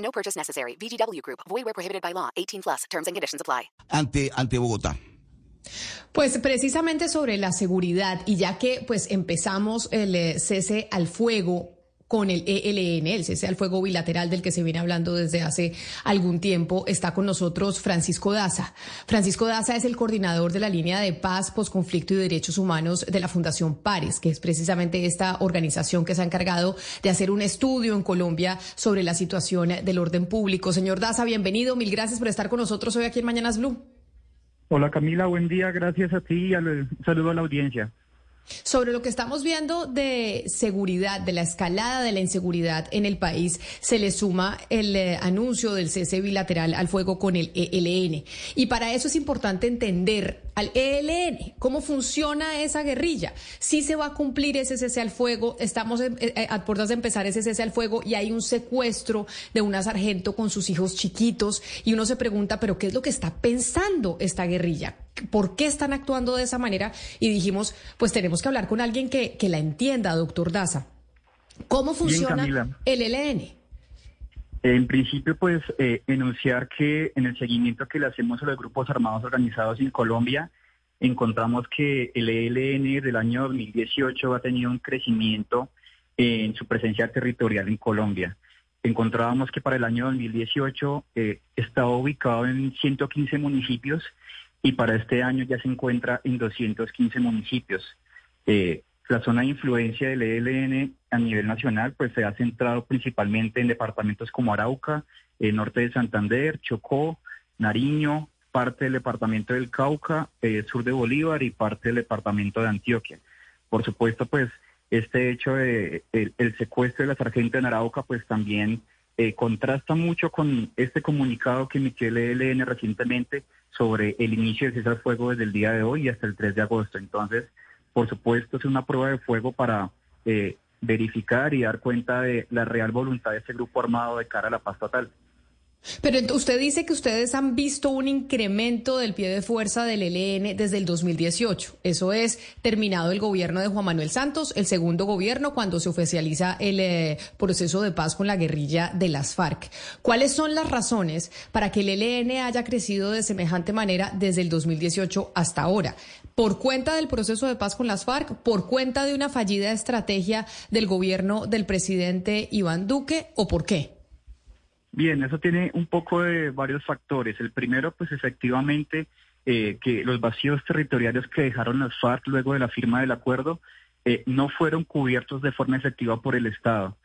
No purchase necessary. VGW Group. Void where prohibited by law. 18 plus. Terms and conditions apply. ante, ante Bogotá. Pues precisamente sobre la seguridad y ya que pues empezamos el eh, cese al fuego con el ELN, el cese al fuego bilateral del que se viene hablando desde hace algún tiempo, está con nosotros Francisco Daza. Francisco Daza es el coordinador de la línea de paz, posconflicto y derechos humanos de la Fundación Pares, que es precisamente esta organización que se ha encargado de hacer un estudio en Colombia sobre la situación del orden público. Señor Daza, bienvenido. Mil gracias por estar con nosotros hoy aquí en Mañanas Blue. Hola Camila, buen día, gracias a ti y al saludo a la audiencia. Sobre lo que estamos viendo de seguridad, de la escalada de la inseguridad en el país, se le suma el eh, anuncio del cese bilateral al fuego con el ELN. Y para eso es importante entender al ELN, cómo funciona esa guerrilla. Si se va a cumplir ese cese al fuego, estamos eh, eh, a puertas de empezar ese cese al fuego y hay un secuestro de una sargento con sus hijos chiquitos y uno se pregunta, pero ¿qué es lo que está pensando esta guerrilla? ¿Por qué están actuando de esa manera? Y dijimos, pues tenemos que hablar con alguien que, que la entienda, doctor Daza. ¿Cómo funciona el ELN? En principio, pues, eh, enunciar que en el seguimiento que le hacemos a los grupos armados organizados en Colombia, encontramos que el ELN del año 2018 ha tenido un crecimiento en su presencia territorial en Colombia. Encontrábamos que para el año 2018 eh, estaba ubicado en 115 municipios y para este año ya se encuentra en 215 municipios. Eh, la zona de influencia del ELN a nivel nacional pues se ha centrado principalmente en departamentos como Arauca, el norte de Santander, Chocó, Nariño, parte del departamento del Cauca, eh, sur de Bolívar y parte del departamento de Antioquia. Por supuesto, pues este hecho de el, secuestro de la sargento en Arauca pues también eh, contrasta mucho con este comunicado que emitió el ELN recientemente sobre el inicio del cese al fuego desde el día de hoy y hasta el 3 de agosto. Entonces, por supuesto, es una prueba de fuego para eh, verificar y dar cuenta de la real voluntad de este grupo armado de cara a la paz total. Pero usted dice que ustedes han visto un incremento del pie de fuerza del ELN desde el 2018. Eso es terminado el gobierno de Juan Manuel Santos, el segundo gobierno cuando se oficializa el eh, proceso de paz con la guerrilla de las FARC. ¿Cuáles son las razones para que el ELN haya crecido de semejante manera desde el 2018 hasta ahora? ¿Por cuenta del proceso de paz con las FARC? ¿Por cuenta de una fallida estrategia del gobierno del presidente Iván Duque o por qué? Bien, eso tiene un poco de varios factores. El primero, pues efectivamente, eh, que los vacíos territoriales que dejaron las FARC luego de la firma del acuerdo eh, no fueron cubiertos de forma efectiva por el Estado.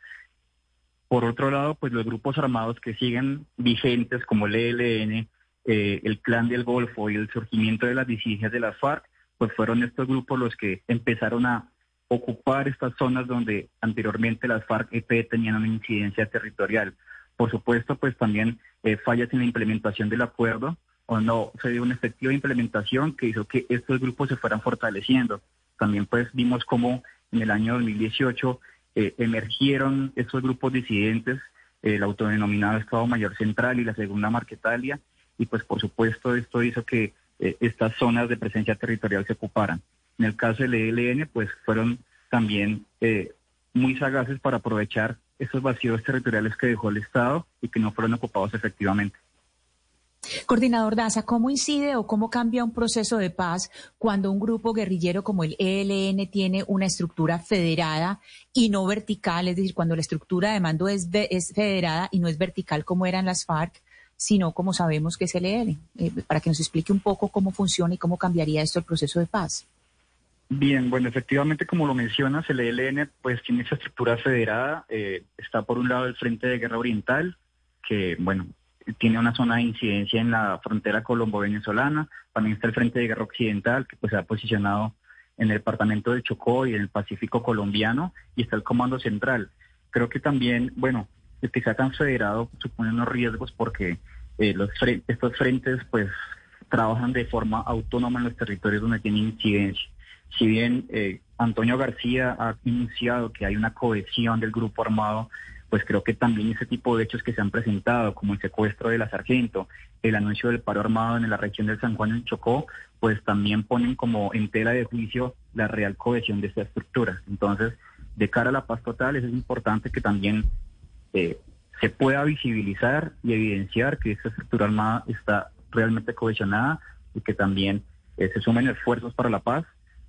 Por otro lado, pues los grupos armados que siguen vigentes como el ELN, eh, el Clan del Golfo y el surgimiento de las disidencias de las FARC, pues fueron estos grupos los que empezaron a ocupar estas zonas donde anteriormente las FARC-EP tenían una incidencia territorial. Por supuesto, pues también eh, fallas en la implementación del acuerdo o no se dio una efectiva implementación que hizo que estos grupos se fueran fortaleciendo. También pues vimos cómo en el año 2018 eh, emergieron estos grupos disidentes, el autodenominado Estado Mayor Central y la Segunda Marquetalia, y pues por supuesto esto hizo que eh, estas zonas de presencia territorial se ocuparan. En el caso del ELN, pues fueron también muy sagaces para aprovechar esos vacíos territoriales que dejó el Estado y que no fueron ocupados efectivamente. Coordinador Daza, ¿cómo incide o cómo cambia un proceso de paz cuando un grupo guerrillero como el ELN tiene una estructura federada y no vertical? Es decir, cuando la estructura de mando es, federada y no es vertical como eran las FARC, sino como sabemos que es el ELN. Eh, para que nos explique un poco cómo funciona y cómo cambiaría esto el proceso de paz. Bien, bueno, efectivamente, como lo mencionas, el ELN pues tiene esa estructura federada. Eh, está por un lado el Frente de Guerra Oriental, que, bueno, tiene una zona de incidencia en la frontera colombo-venezolana. También está el Frente de Guerra Occidental, que pues se ha posicionado en el departamento de Chocó y en el Pacífico colombiano. Y está el Comando Central. Creo que también, bueno, el que sea tan federado supone unos riesgos porque eh, los estos frentes pues trabajan de forma autónoma en los territorios donde tienen incidencia. Si bien eh, Antonio García ha anunciado que hay una cohesión del grupo armado, pues creo que también ese tipo de hechos que se han presentado, como el secuestro de la sargento, el anuncio del paro armado en la región del San Juan en Chocó, pues también ponen como en tela de juicio la real cohesión de esta estructura. Entonces, de cara a la paz total, es importante que también eh, se pueda visibilizar y evidenciar que esta estructura armada está realmente cohesionada y que también eh, se sumen esfuerzos para la paz,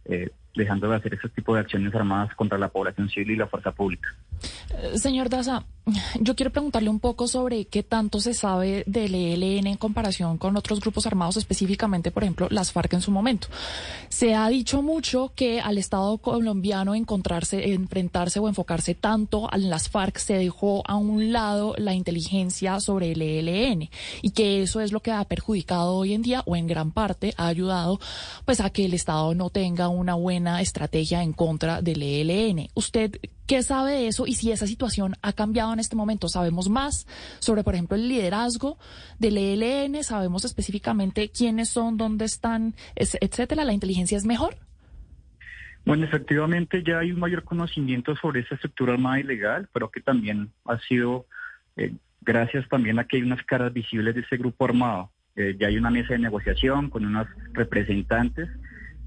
eh, dejando de hacer ese tipo de acciones armadas contra la población civil y la fuerza pública. Eh, señor Daza, yo quiero preguntarle un poco sobre qué tanto se sabe del ELN en comparación con otros grupos armados, específicamente, por ejemplo, las FARC en su momento. Se ha dicho mucho que al Estado colombiano encontrarse, enfrentarse o enfocarse tanto en las FARC se dejó a un lado la inteligencia sobre el ELN y que eso es lo que ha perjudicado hoy en día o en gran parte ha ayudado pues a que el Estado no tenga una buena estrategia en contra del ELN. ¿Usted ¿Qué sabe de eso y si esa situación ha cambiado en este momento? ¿Sabemos más sobre, por ejemplo, el liderazgo del ELN? ¿Sabemos específicamente quiénes son, dónde están, etcétera? ¿La inteligencia es mejor? Bueno, efectivamente ya hay un mayor conocimiento sobre esa estructura armada ilegal, pero que también ha sido eh, gracias también a que hay unas caras visibles de ese grupo armado. Eh, ya hay una mesa de negociación con unos representantes.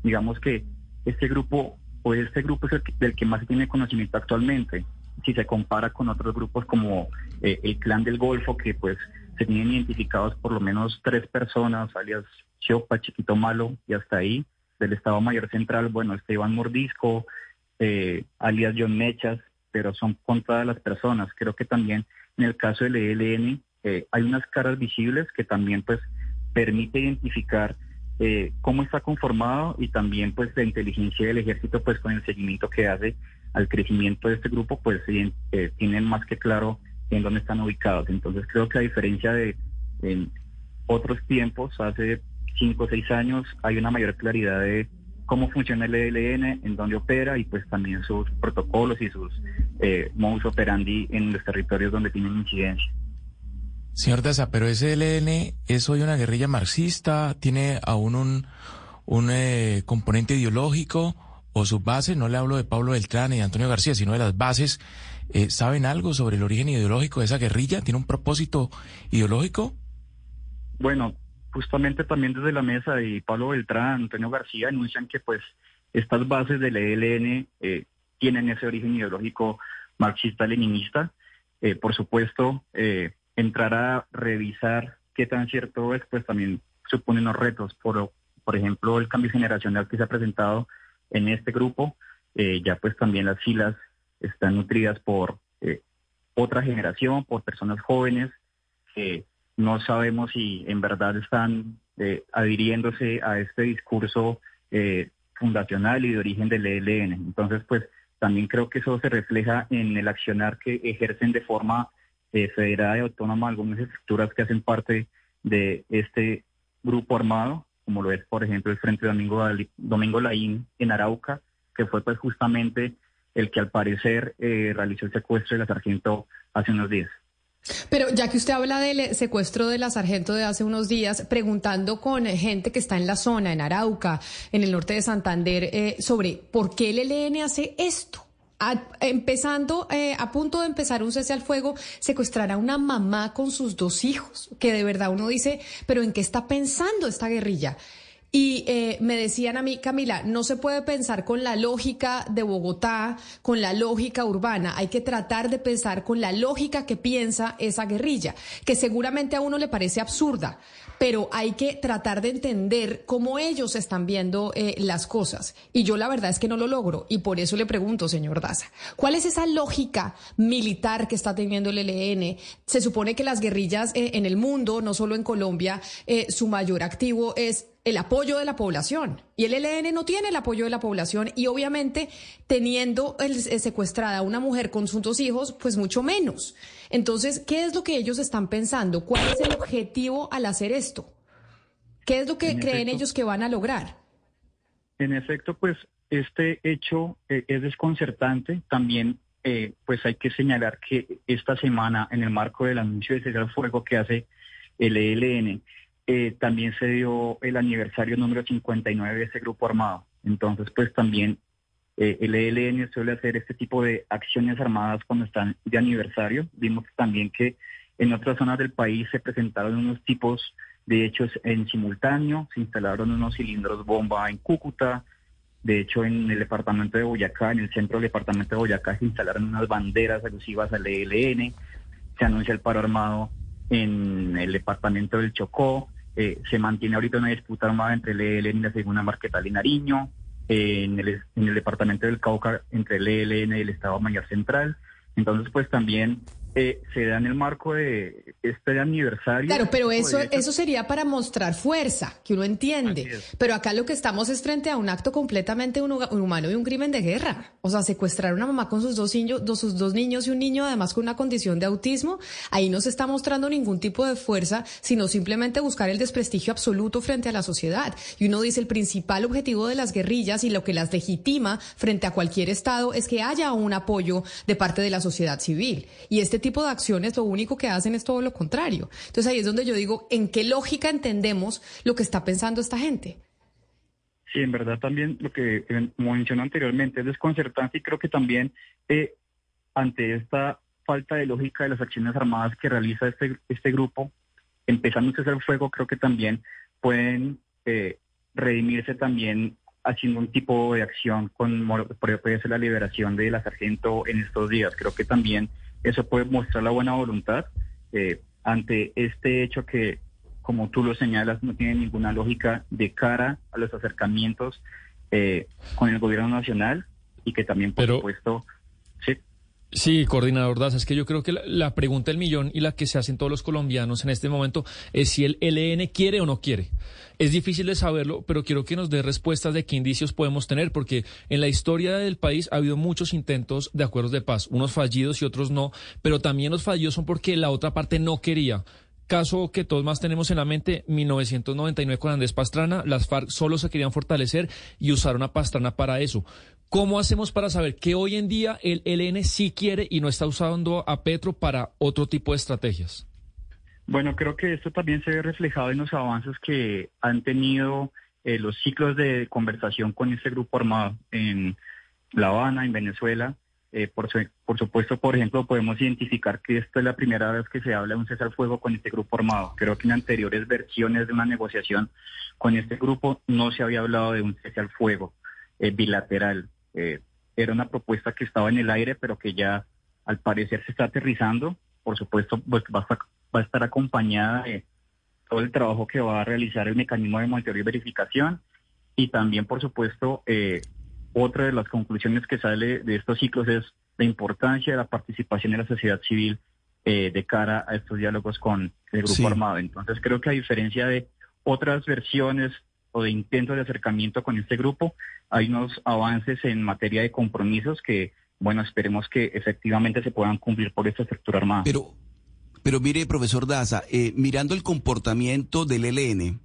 Digamos que este grupo pues este grupo es el del que más tiene conocimiento actualmente. Si se compara con otros grupos como eh, el Clan del Golfo, que pues se tienen identificados por lo menos tres personas, alias Chopa, Chiquito Malo y hasta ahí, del Estado Mayor Central, bueno, este Iván Mordisco, eh, alias John Mechas, pero son con todas las personas. Creo que también en el caso del ELN eh, hay unas caras visibles que también pues permite identificar eh, cómo está conformado y también pues la inteligencia del ejército pues con el seguimiento que hace al crecimiento de este grupo pues eh, tienen más que claro en dónde están ubicados. Entonces creo que a diferencia de en otros tiempos, hace cinco o seis años, hay una mayor claridad de cómo funciona el ELN, en dónde opera y pues también sus protocolos y sus eh, modus operandi en los territorios donde tienen incidencia. Señor Daza, pero ese ELN es hoy una guerrilla marxista, tiene aún un, un eh, componente ideológico o su base, no le hablo de Pablo Beltrán y de Antonio García, sino de las bases, eh, ¿saben algo sobre el origen ideológico de esa guerrilla? ¿Tiene un propósito ideológico? Bueno, justamente también desde la mesa y Pablo Beltrán, Antonio García anuncian que pues estas bases del ELN eh, tienen ese origen ideológico marxista-leninista. por supuesto, eh, entrar a revisar qué tan cierto es, pues también supone unos retos. Por, por ejemplo, el cambio generacional que se ha presentado en este grupo, eh, ya pues también las filas están nutridas por eh, otra generación, por personas jóvenes que no sabemos si en verdad están eh, adhiriéndose a este discurso fundacional y de origen del ELN. Entonces, pues también creo que eso se refleja en el accionar que ejercen de forma eh, federada y autónoma algunas estructuras que hacen parte de este grupo armado, como lo es, por ejemplo, el Frente Domingo, Domingo Laín en Arauca, que fue pues justamente el que al parecer eh, realizó el secuestro de la sargento hace unos días. Pero ya que usted habla del secuestro de la sargento de hace unos días, preguntando con gente que está en la zona, en Arauca, en el norte de Santander, eh, sobre por qué el ELN hace esto empezando, eh, a punto de empezar un cese al fuego, secuestrar a una mamá con sus dos hijos, que de verdad uno dice, pero ¿en qué está pensando esta guerrilla? Y eh, me decían a mí, Camila, no se puede pensar con la lógica de Bogotá, con la lógica urbana, hay que tratar de pensar con la lógica que piensa esa guerrilla, que seguramente a uno le parece absurda, pero hay que tratar de entender cómo ellos están viendo eh, las cosas. Y yo la verdad es que no lo logro y por eso le pregunto, señor Daza, ¿cuál es esa lógica militar que está teniendo el ELN? Se supone que las guerrillas eh, en el mundo, no solo en Colombia, eh, su mayor activo es el apoyo de la población. Y el ELN no tiene el apoyo de la población y obviamente teniendo el, secuestrada a una mujer con sus dos hijos, pues mucho menos. Entonces, ¿qué es lo que ellos están pensando? ¿Cuál es el objetivo al hacer esto? ¿Qué es lo que creen ellos que van a lograr? En efecto, pues este hecho eh, es desconcertante. También eh, pues hay que señalar que esta semana, en el marco del anuncio de cesar fuego que hace el ELN, eh, también se dio el aniversario número 59 de ese grupo armado. Entonces, pues también eh, el ELN suele hacer este tipo de acciones armadas cuando están de aniversario. Vimos también que en otras zonas del país se presentaron unos tipos de hechos en simultáneo, se instalaron unos cilindros bomba en Cúcuta, de hecho en el departamento de Boyacá, en el centro del departamento de Boyacá se instalaron unas banderas alusivas al ELN, se anuncia el paro armado en el departamento del Chocó, eh, se mantiene ahorita una disputa armada entre el ELN y la segunda Marquetal y Nariño, eh, en, el, en el departamento del Cauca entre el ELN y el Estado Mayor Central. Entonces, pues también eh, se da en el marco de este aniversario. Claro, pero eso, eso sería para mostrar fuerza, que uno entiende. Pero acá lo que estamos es frente a un acto completamente humano y un crimen de guerra. O sea, secuestrar a una mamá con sus dos, niños, sus dos niños y un niño además con una condición de autismo, ahí no se está mostrando ningún tipo de fuerza, sino simplemente buscar el desprestigio absoluto frente a la sociedad. Y uno dice, el principal objetivo de las guerrillas y lo que las legitima frente a cualquier Estado es que haya un apoyo de parte de la sociedad civil. Y este tipo de acciones lo único que hacen es todo lo contrario. Entonces ahí es donde yo digo, ¿en qué lógica entendemos lo que está pensando esta gente? Sí, en verdad también lo que como mencioné anteriormente es desconcertante y creo que también eh, ante esta falta de lógica de las acciones armadas que realiza este, este grupo, empezando a hacer fuego, creo que también pueden eh, redimirse también haciendo un tipo de acción con, puede ser la liberación de la sargento en estos días. Creo que también eso puede mostrar la buena voluntad eh, ante este hecho que, como tú lo señalas, no tiene ninguna lógica de cara a los acercamientos eh, con el gobierno nacional y que también, por supuesto, sí. Sí, coordinador Daza, es que yo creo que la, pregunta del millón y la que se hacen todos los colombianos en este momento es si el LN quiere o no quiere. Es difícil de saberlo, pero quiero que nos dé respuestas de qué indicios podemos tener, porque en la historia del país ha habido muchos intentos de acuerdos de paz, unos fallidos y otros no, pero también los fallidos son porque la otra parte no quería. Caso que todos más tenemos en la mente, 1999 con Andrés Pastrana, las FARC solo se querían fortalecer y usaron a Pastrana para eso. ¿Cómo hacemos para saber que hoy en día el ELN sí quiere y no está usando a Petro para otro tipo de estrategias? Bueno, creo que esto también se ve reflejado en los avances que han tenido eh, los ciclos de conversación con este grupo armado en La Habana, en Venezuela, eh, por, supuesto, por ejemplo, podemos identificar que esta es la primera vez que se habla de un cesar fuego con este grupo armado. Creo que en anteriores versiones de una negociación con este grupo no se había hablado de un cesar fuego eh, bilateral. Eh, era una propuesta que estaba en el aire, pero que ya al parecer se está aterrizando. Por supuesto, pues va a, va a estar acompañada de todo el trabajo que va a realizar el mecanismo de monitoreo y verificación y también, por supuesto, eh, otra de las conclusiones que sale de estos ciclos es la importancia de la participación de la sociedad civil eh, de cara a estos diálogos con el grupo armado. Entonces creo que a diferencia de otras versiones o de intentos de acercamiento con este grupo, hay unos avances en materia de compromisos que, bueno, esperemos que efectivamente se puedan cumplir por esta estructura armada. Pero, pero mire, profesor Daza, eh, mirando el comportamiento del ELN,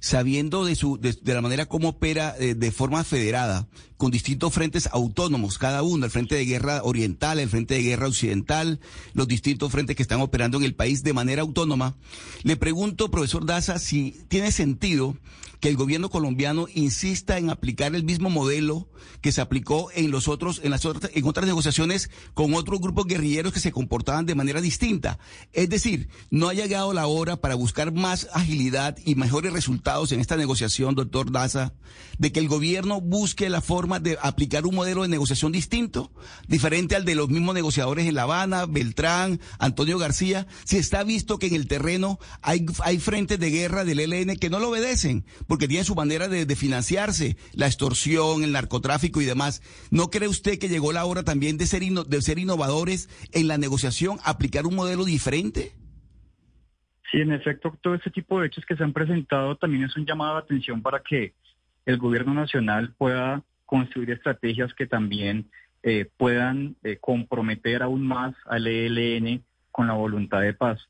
sabiendo de, su, de, la manera como opera eh, de forma federada, con distintos frentes autónomos, cada uno, el Frente de Guerra Oriental, el Frente de Guerra Occidental, los distintos frentes que están operando en el país de manera autónoma. Le pregunto, profesor Daza, si tiene sentido que el gobierno colombiano insista en aplicar el mismo modelo que se aplicó en los otros, en las otras, en otras negociaciones con otros grupos guerrilleros que se comportaban de manera distinta. Es decir, no ha llegado la hora para buscar más agilidad y mejores resultados en esta negociación, doctor Daza, de que el gobierno busque la forma de aplicar un modelo de negociación distinto, diferente al de los mismos negociadores en La Habana, Beltrán, Antonio García, si está visto que en el terreno hay, hay frentes de guerra del ELN que no lo obedecen, porque tienen su manera de, financiarse, la extorsión, el narcotráfico y demás. ¿No cree usted que llegó la hora también de ser, de ser innovadores en la negociación, aplicar un modelo diferente? Sí, en efecto, todo este tipo de hechos que se han presentado también es un llamado de atención para que el gobierno nacional pueda construir estrategias que también eh, puedan eh, comprometer aún más al ELN con la voluntad de paz.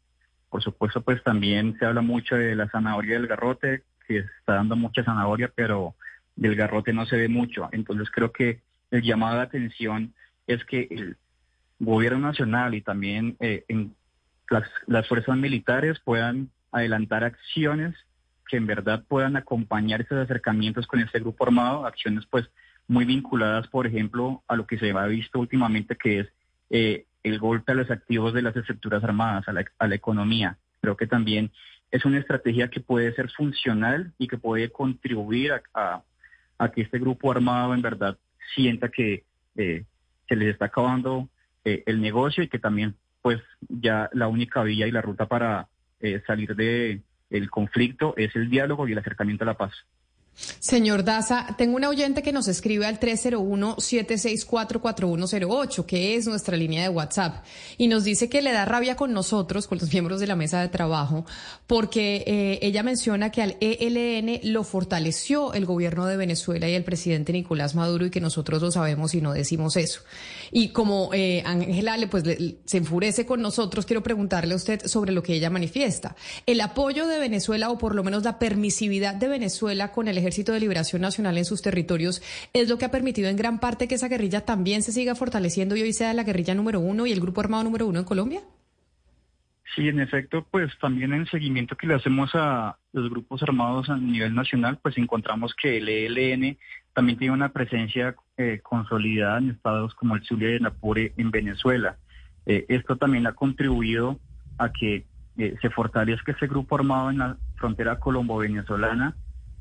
Por supuesto, pues también se habla mucho de la zanahoria del garrote, que está dando mucha zanahoria, pero del garrote no se ve mucho. Entonces creo que el llamado de atención es que gobierno nacional y también eh, en las, las fuerzas militares puedan adelantar acciones que en verdad puedan acompañar esos acercamientos con este grupo armado, acciones pues muy vinculadas, por ejemplo, a lo que se ha visto últimamente, que es eh, el golpe a los activos de las estructuras armadas, a la, a la economía. Creo que también es una estrategia que puede ser funcional y que puede contribuir a, a, que este grupo armado en verdad sienta que eh, se les está acabando eh, el negocio y que también pues ya la única vía y la ruta para eh, salir de el conflicto es el diálogo y el acercamiento a la paz. Señor Daza, tengo un oyente que nos escribe al 301-764-4108, que es nuestra línea de WhatsApp, y nos dice que le da rabia con nosotros, con los miembros de la mesa de trabajo, porque eh, ella menciona que al ELN lo fortaleció el gobierno de Venezuela y el presidente Nicolás Maduro y que nosotros lo sabemos y no decimos eso. Y como eh, Ángela pues, se enfurece con nosotros, quiero preguntarle a usted sobre lo que ella manifiesta. El apoyo de Venezuela, o por lo menos la permisividad de Venezuela con el ejército Ejército de Liberación Nacional en sus territorios es lo que ha permitido en gran parte que esa guerrilla también se siga fortaleciendo y hoy sea la guerrilla número uno y el grupo armado número uno en Colombia? Sí, en efecto, pues también en el seguimiento que le hacemos a los grupos armados a nivel nacional, pues encontramos que el ELN también tiene una presencia eh, consolidada en estados como el Zulia y el Apure en Venezuela. Eh, esto también ha contribuido a que eh, se fortalezca ese grupo armado en la frontera colombo-venezolana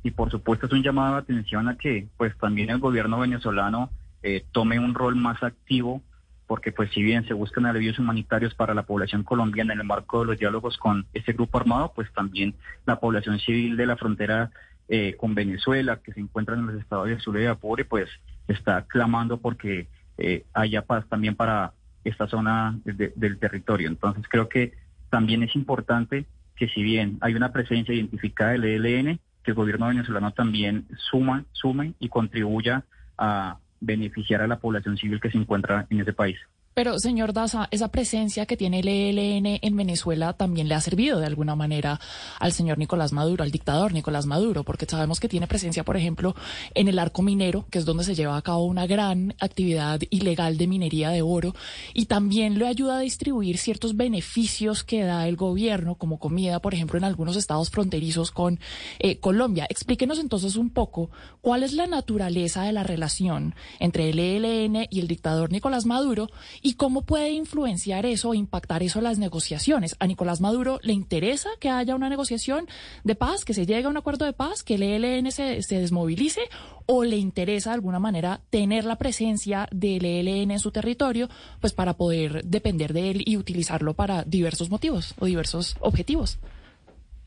y por supuesto es un llamado de atención a que pues también el gobierno venezolano eh, tome un rol más activo porque pues si bien se buscan alivios humanitarios para la población colombiana en el marco de los diálogos con ese grupo armado, pues también la población civil de la frontera eh, con Venezuela, que se encuentra en los estados de Zulia y Apure, pues está clamando porque eh, haya paz también para esta zona del territorio. Entonces creo que también es importante que si bien hay una presencia identificada del ELN, que el gobierno venezolano también suma, sume y contribuya a beneficiar a la población civil que se encuentra en ese país. Pero, señor Daza, esa presencia que tiene el ELN en Venezuela también le ha servido de alguna manera al señor Nicolás Maduro, al dictador Nicolás Maduro, porque sabemos que tiene presencia, por ejemplo, en el arco minero, que es donde se lleva a cabo una gran actividad ilegal de minería de oro, y también le ayuda a distribuir ciertos beneficios que da el gobierno, como comida, por ejemplo, en algunos estados fronterizos con eh, Colombia. Explíquenos entonces un poco cuál es la naturaleza de la relación entre el ELN y el dictador Nicolás Maduro ¿Y cómo puede influenciar eso impactar eso las negociaciones? ¿A Nicolás Maduro le interesa que haya una negociación de paz, que se llegue a un acuerdo de paz, que el ELN se, desmovilice? ¿O le interesa de alguna manera tener la presencia del ELN en su territorio, pues para poder depender de él y utilizarlo para diversos motivos o diversos objetivos?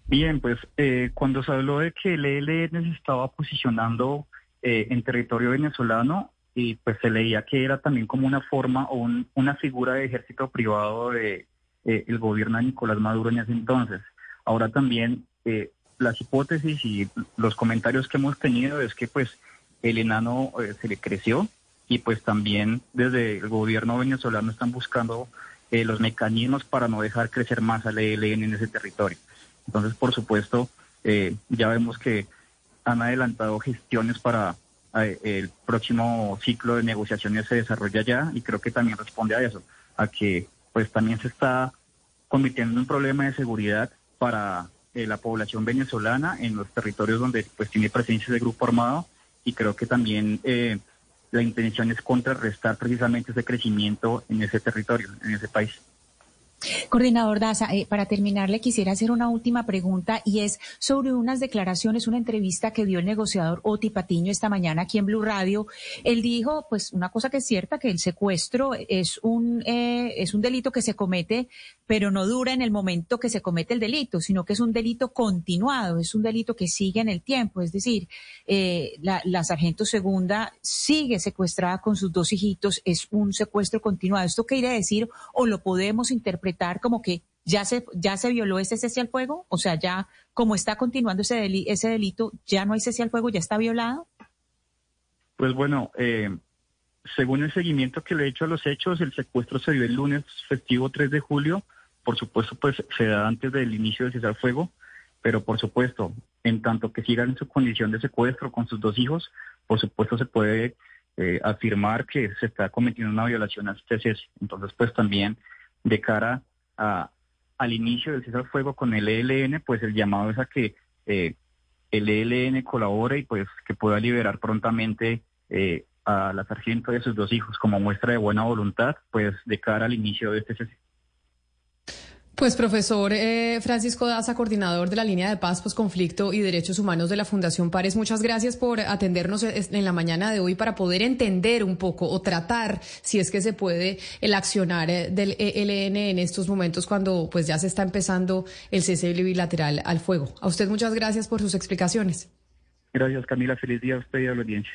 Bien, pues eh, cuando se habló de que el ELN se estaba posicionando eh, en territorio venezolano, y pues se leía que era también como una forma o una figura de ejército privado de eh, el gobierno de Nicolás Maduro en ese entonces. Ahora también eh, las hipótesis y los comentarios que hemos tenido es que pues el enano eh, se le creció y pues también desde el gobierno venezolano están buscando los mecanismos para no dejar crecer más al ELN en ese territorio. Entonces, por supuesto, ya vemos que han adelantado gestiones para el próximo ciclo de negociaciones se desarrolla ya y creo que también responde a eso, a que pues también se está convirtiendo en un problema de seguridad para eh, la población venezolana en los territorios donde pues tiene presencia de grupo armado y creo que también eh, la intención es contrarrestar precisamente ese crecimiento en ese territorio, en ese país. Coordinador Daza, eh, para terminar, le quisiera hacer una última pregunta y es sobre unas declaraciones, una entrevista que dio el negociador Oti Patiño esta mañana aquí en Blue Radio. Él dijo, pues, una cosa que es cierta, que el secuestro es un, eh, es un delito que se comete, pero no dura en el momento que se comete el delito, sino que es un delito continuado, es un delito que sigue en el tiempo. Es decir, eh, la, la sargento segunda sigue secuestrada con sus dos hijitos, es un secuestro continuado. ¿Esto qué quiere decir o lo podemos interpretar? Como que ya se, ya se violó ese cese al fuego? O sea, ya como está continuando ese, ese delito, ¿ya no hay cese al fuego? ¿Ya está violado? Pues bueno, eh, según el seguimiento que le he hecho a los hechos, el secuestro se dio el lunes festivo 3 de julio. Por supuesto, pues se da antes del inicio del cese al fuego, pero por supuesto, en tanto que sigan en su condición de secuestro con sus dos hijos, por supuesto se puede eh, afirmar que se está cometiendo una violación a este cese. Entonces, pues también de cara a, al inicio del cese al fuego con el ELN, pues el llamado es a que eh, el ELN colabore y pues que pueda liberar prontamente eh, a la sargento y sus dos hijos como muestra de buena voluntad, pues de cara al inicio de este cese. Pues profesor eh, Francisco Daza, coordinador de la línea de paz, pues conflicto y derechos humanos de la Fundación Pares, muchas gracias por atendernos en la mañana de hoy para poder entender un poco o tratar, si es que se puede, el accionar eh, del ELN en estos momentos cuando pues ya se está empezando el cese bilateral al fuego. A usted muchas gracias por sus explicaciones. Gracias Camila, feliz día a usted y a la audiencia.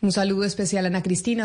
Un saludo especial a Ana Cristina.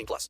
18 plus.